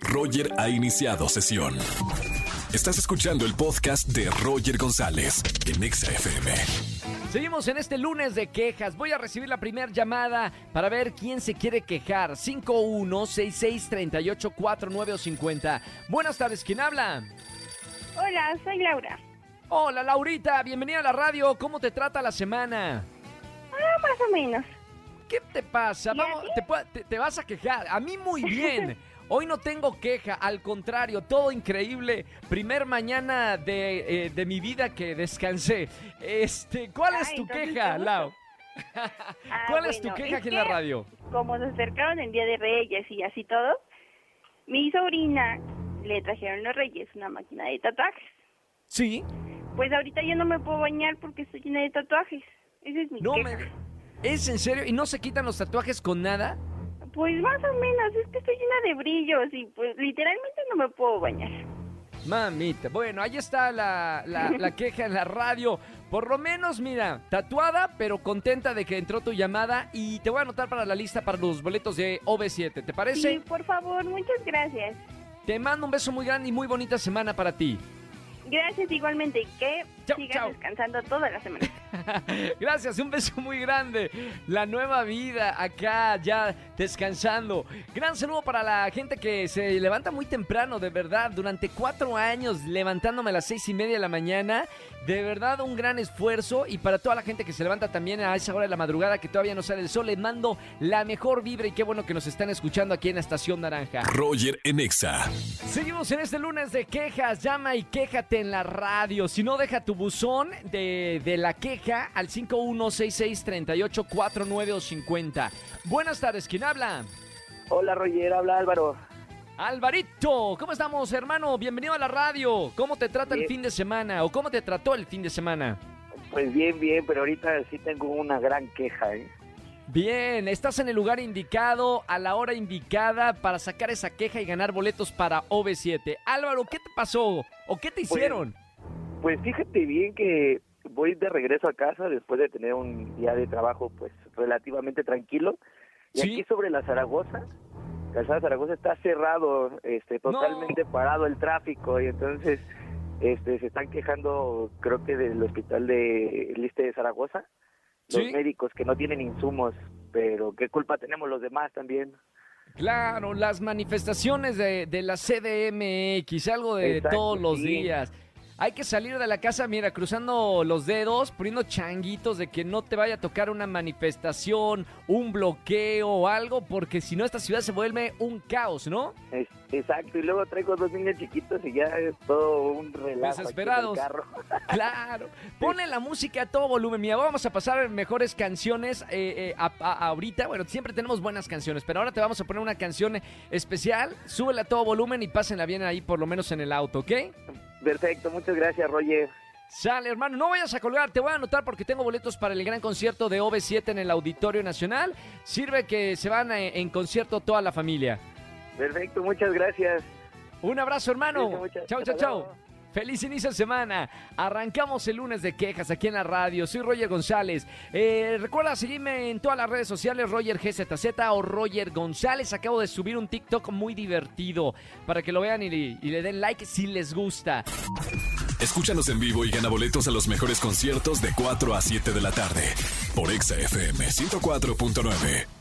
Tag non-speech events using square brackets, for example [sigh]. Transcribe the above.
Roger ha iniciado sesión. Estás escuchando el podcast de Roger González en Exa FM. Seguimos en este lunes de quejas. Voy a recibir la primera llamada para ver quién se quiere quejar. 51663849 o 50. Buenas tardes, ¿quién habla? Hola, soy Laura. Hola, Laurita, bienvenida a la radio. ¿Cómo te trata la semana? Ah, más o menos. ¿Qué te pasa? ¿Y a Vamos, te vas a quejar. A mí muy bien. [laughs] Hoy no tengo queja, al contrario, todo increíble. Primer mañana de, eh, de mi vida que descansé. Este, ¿cuál es Ay, tu queja. Lau? [laughs] Ah, ¿Cuál es tu queja es aquí en la que radio? Como se acercaron el Día de Reyes y así todo, mi sobrina le trajeron los Reyes una máquina de tatuajes. Sí. Pues ahorita yo no me puedo bañar porque estoy llena de tatuajes. Esa es mi No queja. me. ¿Es en serio? ¿Y no se quitan los tatuajes con nada? Pues más o menos, es que estoy llena de brillos y pues literalmente no me puedo bañar. Mamita, bueno, ahí está la, la- la queja en la radio. Por lo menos, mira, tatuada, pero contenta de que entró tu llamada y te voy a anotar para la lista para los boletos de OV7. ¿Te parece? Sí, por favor, muchas gracias. Te mando un beso muy grande y muy bonita semana para ti. Gracias igualmente, que Chao, sigas chao. descansando toda la semana. [laughs] Gracias, un beso muy grande. La nueva vida acá ya descansando. Gran saludo para la gente que se levanta muy temprano, de verdad. Durante cuatro años levantándome a las seis y media de la mañana. De verdad, un gran esfuerzo. Y para toda la gente que se levanta también a esa hora de la madrugada que todavía no sale el sol, les mando la mejor vibra y qué bueno que nos están escuchando aquí en la Estación Naranja. Roger en Exa. Seguimos en este lunes de quejas. Llama y quéjate en la radio. Si no, deja tu buzón de, de la queja al 51663849 o 50. Buenas tardes, ¿quién habla? Hola Roger, habla Álvaro. Alvarito, ¿cómo estamos, hermano? Bienvenido a la radio. ¿Cómo te trata el fin de semana? ¿O cómo te trató el fin de semana? Pues bien, bien, pero ahorita sí tengo una gran queja, ¿eh? Bien, estás en el lugar indicado, a la hora indicada para sacar esa queja y ganar boletos para OV7. Álvaro, ¿qué te pasó? ¿O qué te hicieron? Pues fíjate bien que voy de regreso a casa después de tener un día de trabajo pues relativamente tranquilo. Y Sí. aquí sobre la Zaragoza, Calzada Zaragoza está cerrado, este, No. totalmente parado el tráfico y entonces este, se están quejando creo que del hospital de Liste de Zaragoza, los Sí. médicos que no tienen insumos, pero qué culpa tenemos los demás también. Claro, las manifestaciones de, de la CDMX, algo de Exacto, todos los sí. días. Hay que salir de la casa, mira, cruzando los dedos, poniendo changuitos de que no te vaya a tocar una manifestación, un bloqueo o algo, porque si no esta ciudad se vuelve un caos, ¿no? Exacto, y luego traigo dos niños chiquitos y ya es todo un relajo. aquí en el carro. [laughs] Claro. Ponle la música a todo volumen. Mira, vamos a pasar mejores canciones eh, eh, a- a- ahorita. Bueno, siempre tenemos buenas canciones, pero ahora te vamos a poner una canción especial. Súbela a todo volumen y pásenla bien ahí, por lo menos en el auto, ¿ok? Perfecto, muchas gracias, Roger. Sale, hermano, no vayas a colgar, te voy a anotar porque tengo boletos para el gran concierto de OV7 en el Auditorio Nacional. Sirve que se van eh, en concierto toda la familia. Perfecto, muchas gracias. Un abrazo, hermano. Cuídense mucho. Chau, Feliz inicio de semana. Arrancamos el lunes de quejas aquí en la radio. Soy Roger González. Eh, recuerda seguirme en todas las redes sociales, Roger GZZ o Roger González. Acabo de subir un TikTok muy divertido para que lo vean y, y le den like si les gusta. Escúchanos en vivo y gana boletos a los mejores conciertos de 4 a 7 de la tarde por Exa FM 104.9.